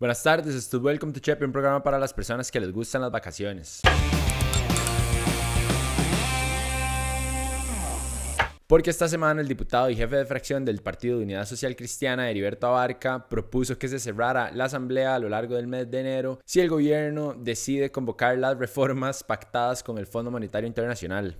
Buenas tardes, esto es Welcome to Chepe, un programa para las personas que les gustan las vacaciones. Porque esta semana el diputado y jefe de fracción del Partido de Unidad Social Cristiana, Heriberto Abarca, propuso que se cerrara la asamblea a lo largo del mes de enero si el gobierno decide convocar las reformas pactadas con el Fondo Monetario Internacional.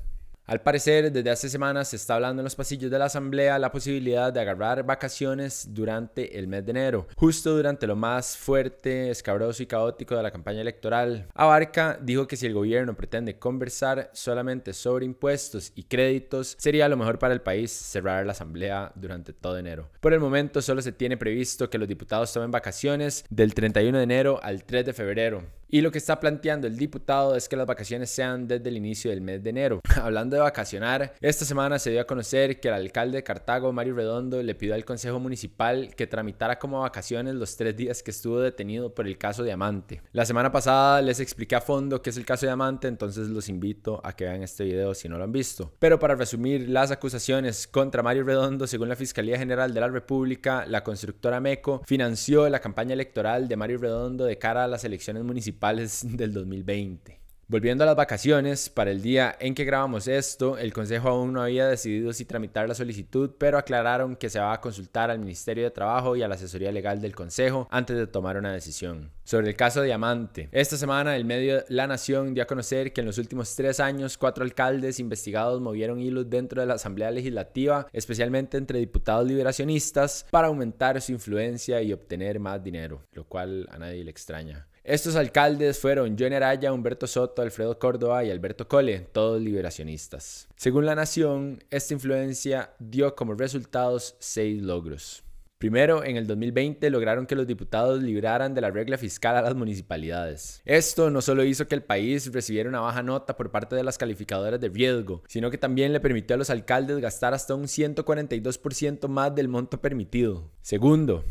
Al parecer, desde hace semanas se está hablando en los pasillos de la Asamblea la posibilidad de agarrar vacaciones durante el mes de enero, justo durante lo más fuerte, escabroso y caótico de la campaña electoral. Abarca dijo que si el gobierno pretende conversar solamente sobre impuestos y créditos, sería lo mejor para el país cerrar la Asamblea durante todo enero. Por el momento solo se tiene previsto que los diputados tomen vacaciones del 31 de enero al 3 de febrero. Y lo que está planteando el diputado es que las vacaciones sean desde el inicio del mes de enero. Hablando de vacacionar, esta semana se dio a conocer que el alcalde de Cartago, Mario Redondo, le pidió al Consejo Municipal que tramitara como vacaciones los tres días que estuvo detenido por el caso Diamante. La semana pasada les expliqué a fondo qué es el caso Diamante, entonces los invito a que vean este video si no lo han visto. Pero para resumir las acusaciones contra Mario Redondo, según la Fiscalía General de la República, la constructora MECO financió la campaña electoral de Mario Redondo de cara a las elecciones municipales del 2020. Volviendo a las vacaciones, para el día en que grabamos esto, el Consejo aún no había decidido si tramitar la solicitud, pero aclararon que se va a consultar al Ministerio de Trabajo y a la asesoría legal del Consejo antes de tomar una decisión. Sobre el caso Diamante, esta semana el medio La Nación dio a conocer que en los últimos tres años cuatro alcaldes investigados movieron hilos dentro de la Asamblea Legislativa, especialmente entre diputados liberacionistas, para aumentar su influencia y obtener más dinero, lo cual a nadie le extraña. Estos alcaldes fueron Johnny Araya, Humberto Soto, Alfredo Córdoba y Alberto Cole, todos liberacionistas. Según La Nación, esta influencia dio como resultados seis logros. Primero, en el 2020 lograron que los diputados libraran de la regla fiscal a las municipalidades. Esto no solo hizo que el país recibiera una baja nota por parte de las calificadoras de riesgo, sino que también le permitió a los alcaldes gastar hasta un 142% más del monto permitido. Segundo,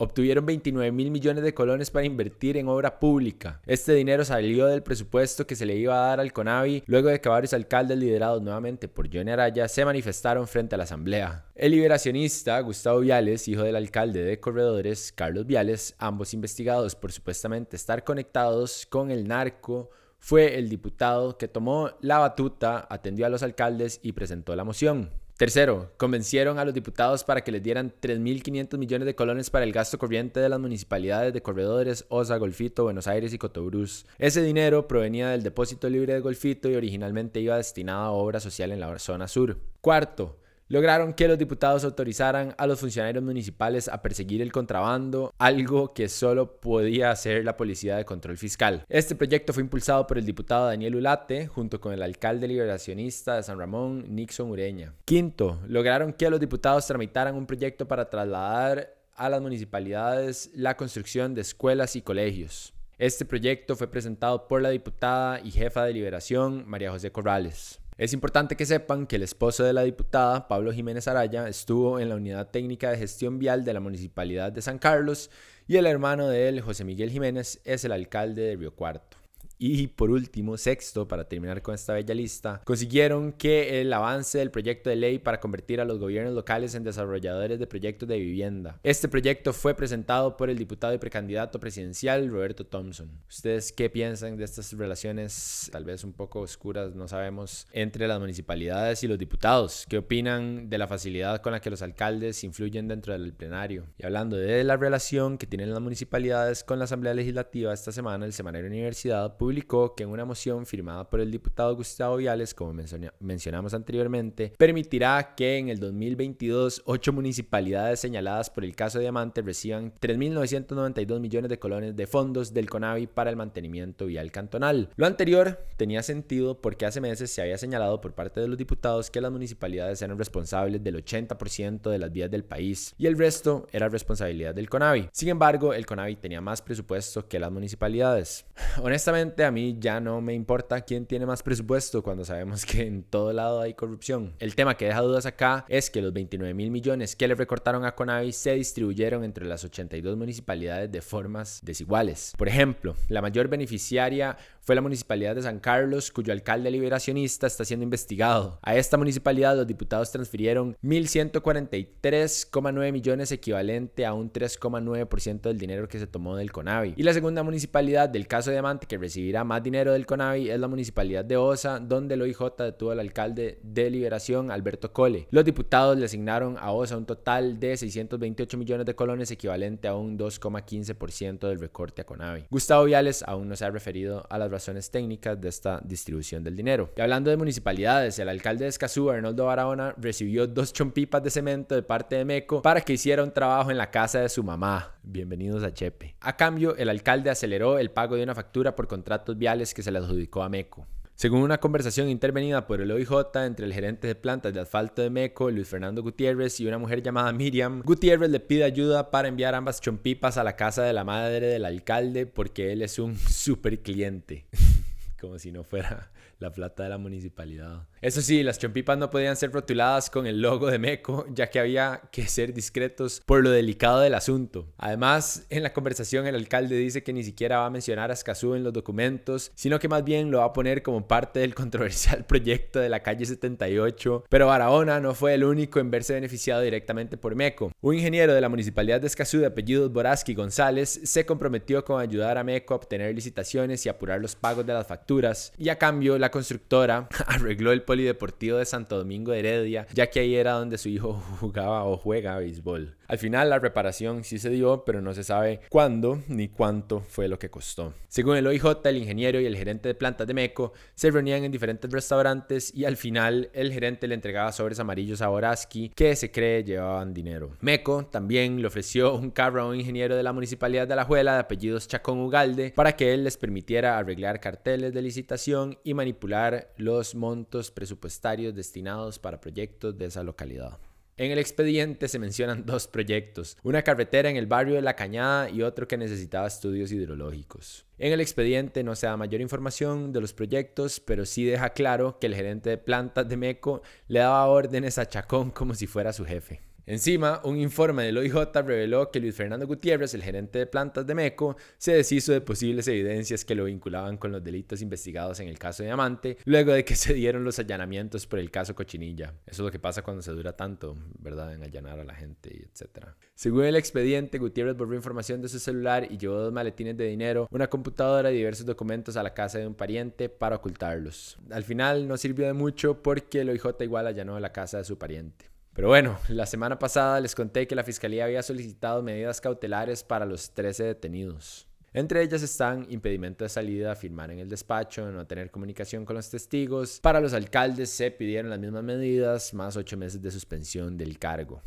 obtuvieron 29 mil millones de colones para invertir en obra pública. Este dinero salió del presupuesto que se le iba a dar al CONAVI luego de que varios alcaldes liderados nuevamente por Johnny Araya se manifestaron frente a la asamblea. El liberacionista Gustavo Viales, hijo del alcalde de Corredores, Carlos Viales, ambos investigados por supuestamente estar conectados con el narco, fue el diputado que tomó la batuta, atendió a los alcaldes y presentó la moción. Tercero, convencieron a los diputados para que les dieran 3.500 millones de colones para el gasto corriente de las municipalidades de Corredores, Osa, Golfito, Buenos Aires y Cotobruz. Ese dinero provenía del depósito libre de Golfito y originalmente iba destinado a obra social en la zona sur. Cuarto, lograron que los diputados autorizaran a los funcionarios municipales a perseguir el contrabando, algo que solo podía hacer la Policía de Control Fiscal. Este proyecto fue impulsado por el diputado Daniel Ulate junto con el alcalde liberacionista de San Ramón, Nixon Ureña. Quinto, lograron que los diputados tramitaran un proyecto para trasladar a las municipalidades la construcción de escuelas y colegios. Este proyecto fue presentado por la diputada y jefa de liberación, María José Corrales. Es importante que sepan que el esposo de la diputada, Pablo Jiménez Araya, estuvo en la Unidad Técnica de Gestión Vial de la Municipalidad de San Carlos y el hermano de él, José Miguel Jiménez, es el alcalde de Río Cuarto. Y por último, sexto, para terminar con esta bella lista, consiguieron que el avance del proyecto de ley para convertir a los gobiernos locales en desarrolladores de proyectos de vivienda. Este proyecto fue presentado por el diputado y precandidato presidencial Roberto Thompson. ¿Ustedes qué piensan de estas relaciones, tal vez un poco oscuras, no sabemos, entre las municipalidades y los diputados? ¿Qué opinan de la facilidad con la que los alcaldes influyen dentro del plenario? Y hablando de la relación que tienen las municipalidades con la Asamblea Legislativa, esta semana el Semanario Universidad publicó que en una moción firmada por el diputado Gustavo Viales, como mencionamos anteriormente, permitirá que en el 2022 ocho municipalidades señaladas por el caso Diamante reciban 3.992 millones de colones de fondos del CONAVI para el mantenimiento vial cantonal. Lo anterior tenía sentido porque hace meses se había señalado por parte de los diputados que las municipalidades eran responsables del 80% de las vías del país y el resto era responsabilidad del CONAVI. Sin embargo, el CONAVI tenía más presupuesto que las municipalidades. Honestamente, A mí ya no me importa quién tiene más presupuesto cuando sabemos que en todo lado hay corrupción. El tema que deja dudas acá es que los 29 mil millones que le recortaron a Conavi se distribuyeron entre las 82 municipalidades de formas desiguales. Por ejemplo, la mayor beneficiaria fue la municipalidad de San Carlos, cuyo alcalde liberacionista está siendo investigado. A esta municipalidad los diputados transfirieron 1.143,9 millones equivalente a un 3,9% del dinero que se tomó del CONAVI. Y la segunda municipalidad del caso Diamante que más dinero del CONAVI es la municipalidad de Osa, donde el OIJ detuvo al alcalde de Liberación, Alberto Cole. Los diputados le asignaron a Osa un total de 628 millones de colones equivalente a un 2,15% del recorte a CONAVI. Gustavo Viales aún no se ha referido a las razones técnicas de esta distribución del dinero. Y hablando de municipalidades, el alcalde de Escazú, Arnoldo Barahona, recibió dos chompipas de cemento de parte de MECO para que hiciera un trabajo en la casa de su mamá. Bienvenidos a Chepe. A cambio, el alcalde aceleró el pago de una factura por contratos viales que se le adjudicó a MECO. Según una conversación intervenida por el OIJ entre el gerente de plantas de asfalto de MECO, Luis Fernando Gutiérrez, y una mujer llamada Miriam, Gutiérrez le pide ayuda para enviar ambas chompipas a la casa de la madre del alcalde porque él es un super cliente. Como si no fuera la plata de la municipalidad. Eso sí, las chompipas no podían ser rotuladas con el logo de Meco, ya que había que ser discretos por lo delicado del asunto. Además, en la conversación el alcalde dice que ni siquiera va a mencionar a Escazú en los documentos, sino que más bien lo va a poner como parte del controversial proyecto de la calle 78. Pero Barahona no fue el único en verse beneficiado directamente por Meco. Un ingeniero de la municipalidad de Escazú de apellidos Boraski González se comprometió con ayudar a Meco a obtener licitaciones y apurar los pagos de las facturas, y a cambio la constructora arregló el polideportivo de Santo Domingo de Heredia, ya que ahí era donde su hijo jugaba o juega béisbol. Al final la reparación sí se dio, pero no se sabe cuándo ni cuánto fue lo que costó. Según el OIJ, el ingeniero y el gerente de plantas de MECO se reunían en diferentes restaurantes y al final el gerente le entregaba sobres amarillos a Boraski que se cree llevaban dinero. MECO también le ofreció un carro a un ingeniero de la municipalidad de Alajuela de apellidos Chacón Ugalde para que él les permitiera arreglar carteles de licitación y manipular los montos presupuestarios destinados para proyectos de esa localidad. En el expediente se mencionan dos proyectos, una carretera en el barrio de La Cañada y otro que necesitaba estudios hidrológicos. En el expediente no se da mayor información de los proyectos, pero sí deja claro que el gerente de plantas de MECO le daba órdenes a Chacón como si fuera su jefe. Encima, un informe del OIJ reveló que Luis Fernando Gutiérrez, el gerente de plantas de MECO, se deshizo de posibles evidencias que lo vinculaban con los delitos investigados en el caso Diamante, luego de que se dieron los allanamientos por el caso Cochinilla. Eso es lo que pasa cuando se dura tanto, ¿verdad? En allanar a la gente, etc. Según el expediente, Gutiérrez borró información de su celular y llevó dos maletines de dinero, una computadora y diversos documentos a la casa de un pariente para ocultarlos. Al final no sirvió de mucho porque el OIJ igual allanó la casa de su pariente. Pero bueno, la semana pasada les conté que la Fiscalía había solicitado medidas cautelares para los 13 detenidos. Entre ellas están impedimento de salida, firmar en el despacho, no tener comunicación con los testigos. Para los alcaldes se pidieron las mismas medidas, más ocho meses de suspensión del cargo.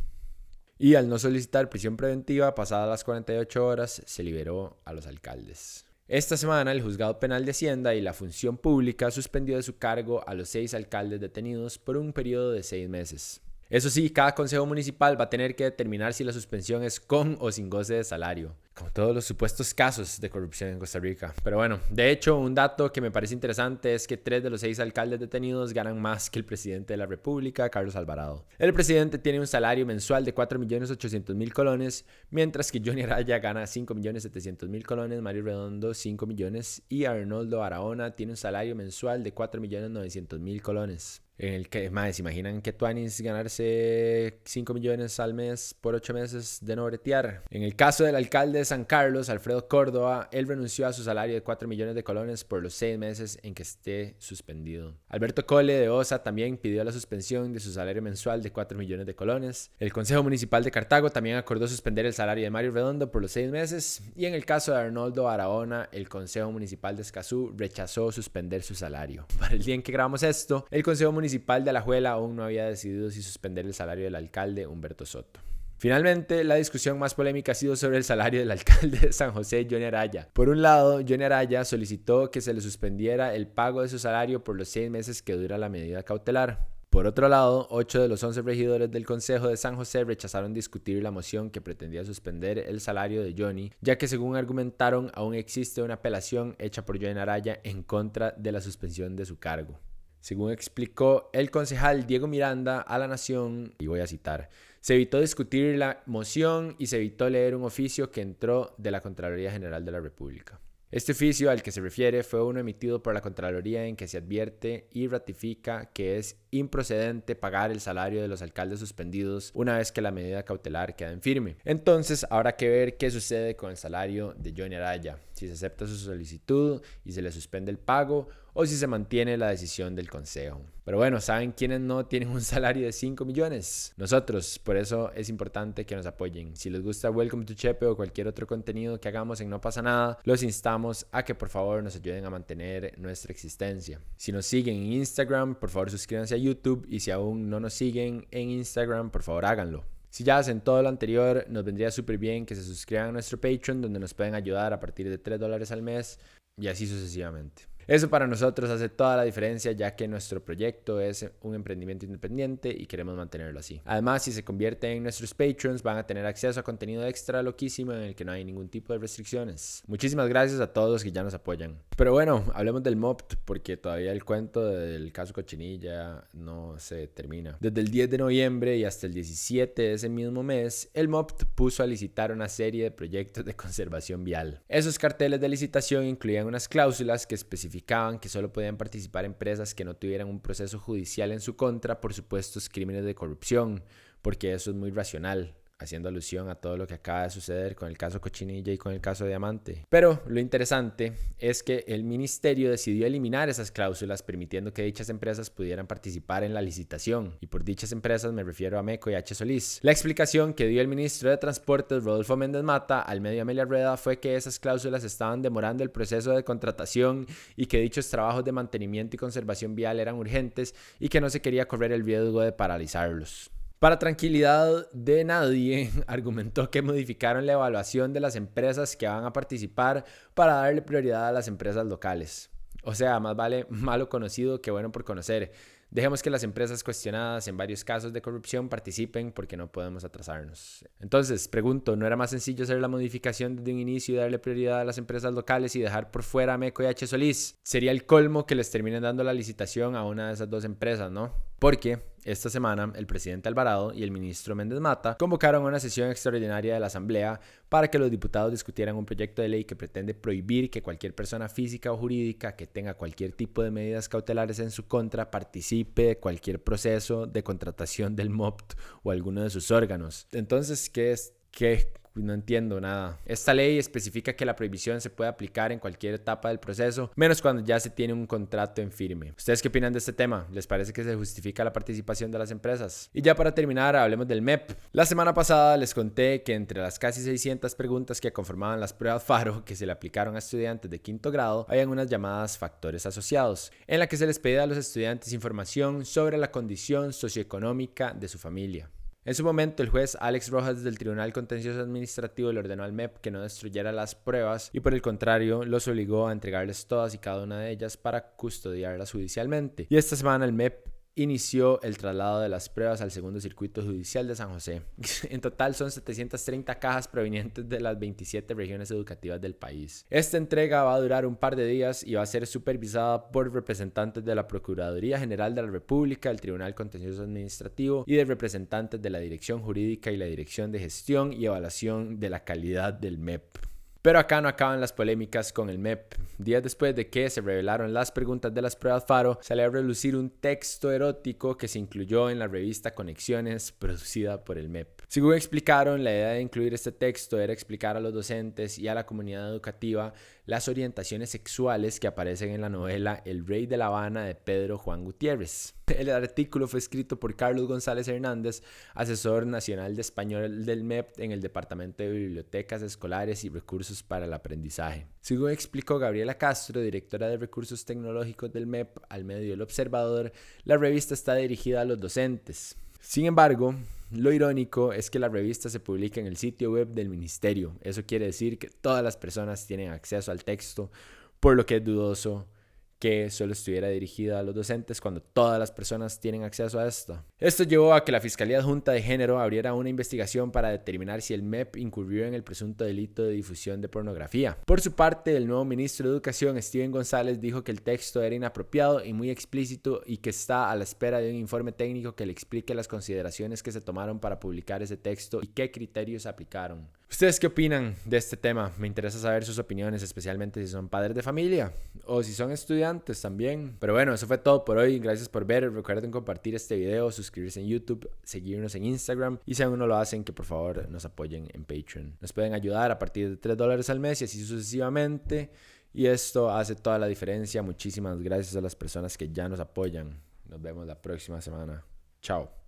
Y al no solicitar prisión preventiva, pasadas las 48 horas, se liberó a los alcaldes. Esta semana el Juzgado Penal de Hacienda y la Función Pública suspendió de su cargo a los seis alcaldes detenidos por un periodo de seis meses. Eso sí, cada consejo municipal va a tener que determinar si la suspensión es con o sin goce de salario, como todos los supuestos casos de corrupción en Costa Rica. Pero bueno, de hecho, un dato que me parece interesante es que tres de los seis alcaldes detenidos ganan más que el presidente de la República, Carlos Alvarado. El presidente tiene un salario mensual de 4.800.000 colones, mientras que Johnny Araya gana 5.700.000 colones, Mario Redondo 5 millones y Arnoldo Araona tiene un salario mensual de 4.900.000 colones en el que, más, ¿se imaginan que Tuanis ganarse 5 millones al mes por 8 meses de no bretear? En el caso del alcalde San Carlos, Alfredo Córdoba, él renunció a su salario de 4 millones de colones por los 6 meses en que esté suspendido. Alberto Cole de Osa también pidió la suspensión de su salario mensual de 4 millones de colones. El Consejo Municipal de Cartago también acordó suspender el salario de Mario Redondo por los 6 meses. Y en el caso de Arnoldo Araona, el Consejo Municipal de Escazú rechazó suspender su salario. Para el día en que grabamos esto, el Consejo Municipal municipal de Alajuela aún no había decidido si suspender el salario del alcalde Humberto Soto. Finalmente, la discusión más polémica ha sido sobre el salario del alcalde de San José, Johnny Araya. Por un lado, Johnny Araya solicitó que se le suspendiera el pago de su salario por los seis meses que dura la medida cautelar. Por otro lado, ocho de los 11 regidores del Consejo de San José rechazaron discutir la moción que pretendía suspender el salario de Johnny, ya que según argumentaron aún existe una apelación hecha por Johnny Araya en contra de la suspensión de su cargo. Según explicó el concejal Diego Miranda a la Nación, y voy a citar, se evitó discutir la moción y se evitó leer un oficio que entró de la Contraloría General de la República. Este oficio al que se refiere fue uno emitido por la Contraloría en que se advierte y ratifica que es improcedente pagar el salario de los alcaldes suspendidos una vez que la medida cautelar queda en firme. Entonces habrá que ver qué sucede con el salario de Johnny Araya, si se acepta su solicitud y se le suspende el pago o si se mantiene la decisión del Consejo. Pero bueno, ¿saben quiénes no tienen un salario de 5 millones? Nosotros, por eso es importante que nos apoyen. Si les gusta Welcome to Chepe o cualquier otro contenido que hagamos en No pasa nada, los instamos a que por favor nos ayuden a mantener nuestra existencia. Si nos siguen en Instagram, por favor suscríbanse a YouTube y si aún no nos siguen en Instagram, por favor háganlo. Si ya hacen todo lo anterior, nos vendría súper bien que se suscriban a nuestro Patreon, donde nos pueden ayudar a partir de 3 dólares al mes y así sucesivamente. Eso para nosotros hace toda la diferencia ya que nuestro proyecto es un emprendimiento independiente y queremos mantenerlo así. Además, si se convierten en nuestros patrons van a tener acceso a contenido extra loquísimo en el que no hay ningún tipo de restricciones. Muchísimas gracias a todos los que ya nos apoyan. Pero bueno, hablemos del MOPT porque todavía el cuento del caso Cochinilla no se termina. Desde el 10 de noviembre y hasta el 17 de ese mismo mes, el MOPT puso a licitar una serie de proyectos de conservación vial. Esos carteles de licitación incluían unas cláusulas que especificaban que solo podían participar empresas que no tuvieran un proceso judicial en su contra por supuestos crímenes de corrupción, porque eso es muy racional haciendo alusión a todo lo que acaba de suceder con el caso Cochinilla y con el caso Diamante. Pero lo interesante es que el ministerio decidió eliminar esas cláusulas permitiendo que dichas empresas pudieran participar en la licitación. Y por dichas empresas me refiero a MECO y H. Solís. La explicación que dio el ministro de Transportes Rodolfo Méndez Mata al medio Amelia Rueda fue que esas cláusulas estaban demorando el proceso de contratación y que dichos trabajos de mantenimiento y conservación vial eran urgentes y que no se quería correr el riesgo de paralizarlos. Para tranquilidad de nadie, argumentó que modificaron la evaluación de las empresas que van a participar para darle prioridad a las empresas locales. O sea, más vale malo conocido que bueno por conocer. Dejemos que las empresas cuestionadas en varios casos de corrupción participen porque no podemos atrasarnos. Entonces, pregunto, ¿no era más sencillo hacer la modificación desde un inicio y darle prioridad a las empresas locales y dejar por fuera a Meco y H. Solís? Sería el colmo que les terminen dando la licitación a una de esas dos empresas, ¿no? Porque esta semana el presidente Alvarado y el ministro Méndez Mata convocaron una sesión extraordinaria de la Asamblea para que los diputados discutieran un proyecto de ley que pretende prohibir que cualquier persona física o jurídica que tenga cualquier tipo de medidas cautelares en su contra participe de cualquier proceso de contratación del MOPT o alguno de sus órganos. Entonces, ¿qué es? ¿Qué no entiendo nada. Esta ley especifica que la prohibición se puede aplicar en cualquier etapa del proceso, menos cuando ya se tiene un contrato en firme. ¿Ustedes qué opinan de este tema? ¿Les parece que se justifica la participación de las empresas? Y ya para terminar, hablemos del MEP. La semana pasada les conté que entre las casi 600 preguntas que conformaban las pruebas FARO que se le aplicaron a estudiantes de quinto grado, habían unas llamadas factores asociados, en la que se les pedía a los estudiantes información sobre la condición socioeconómica de su familia. En su momento, el juez Alex Rojas del Tribunal Contencioso Administrativo le ordenó al MEP que no destruyera las pruebas y por el contrario los obligó a entregarles todas y cada una de ellas para custodiarlas judicialmente. Y esta semana el MEP inició el traslado de las pruebas al segundo circuito judicial de San José. En total son 730 cajas provenientes de las 27 regiones educativas del país. Esta entrega va a durar un par de días y va a ser supervisada por representantes de la Procuraduría General de la República, el Tribunal Contencioso Administrativo y de representantes de la Dirección Jurídica y la Dirección de Gestión y Evaluación de la Calidad del MEP. Pero acá no acaban las polémicas con el MEP. Días después de que se revelaron las preguntas de las pruebas Faro, salió a relucir un texto erótico que se incluyó en la revista Conexiones producida por el MEP. Según explicaron, la idea de incluir este texto era explicar a los docentes y a la comunidad educativa las orientaciones sexuales que aparecen en la novela El Rey de la Habana de Pedro Juan Gutiérrez. El artículo fue escrito por Carlos González Hernández, asesor nacional de español del MEP en el Departamento de Bibliotecas Escolares y Recursos para el Aprendizaje. Según explicó Gabriela Castro, directora de Recursos Tecnológicos del MEP, al medio El Observador, la revista está dirigida a los docentes. Sin embargo, lo irónico es que la revista se publica en el sitio web del ministerio. Eso quiere decir que todas las personas tienen acceso al texto, por lo que es dudoso que solo estuviera dirigida a los docentes cuando todas las personas tienen acceso a esto. Esto llevó a que la Fiscalía Adjunta de Género abriera una investigación para determinar si el MEP incurrió en el presunto delito de difusión de pornografía. Por su parte, el nuevo ministro de Educación, Steven González, dijo que el texto era inapropiado y muy explícito y que está a la espera de un informe técnico que le explique las consideraciones que se tomaron para publicar ese texto y qué criterios aplicaron. ¿Ustedes qué opinan de este tema? Me interesa saber sus opiniones, especialmente si son padres de familia o si son estudiantes también. Pero bueno, eso fue todo por hoy. Gracias por ver. Recuerden compartir este video, suscribirse en YouTube, seguirnos en Instagram y si aún no lo hacen, que por favor nos apoyen en Patreon. Nos pueden ayudar a partir de 3 dólares al mes y así sucesivamente. Y esto hace toda la diferencia. Muchísimas gracias a las personas que ya nos apoyan. Nos vemos la próxima semana. Chao.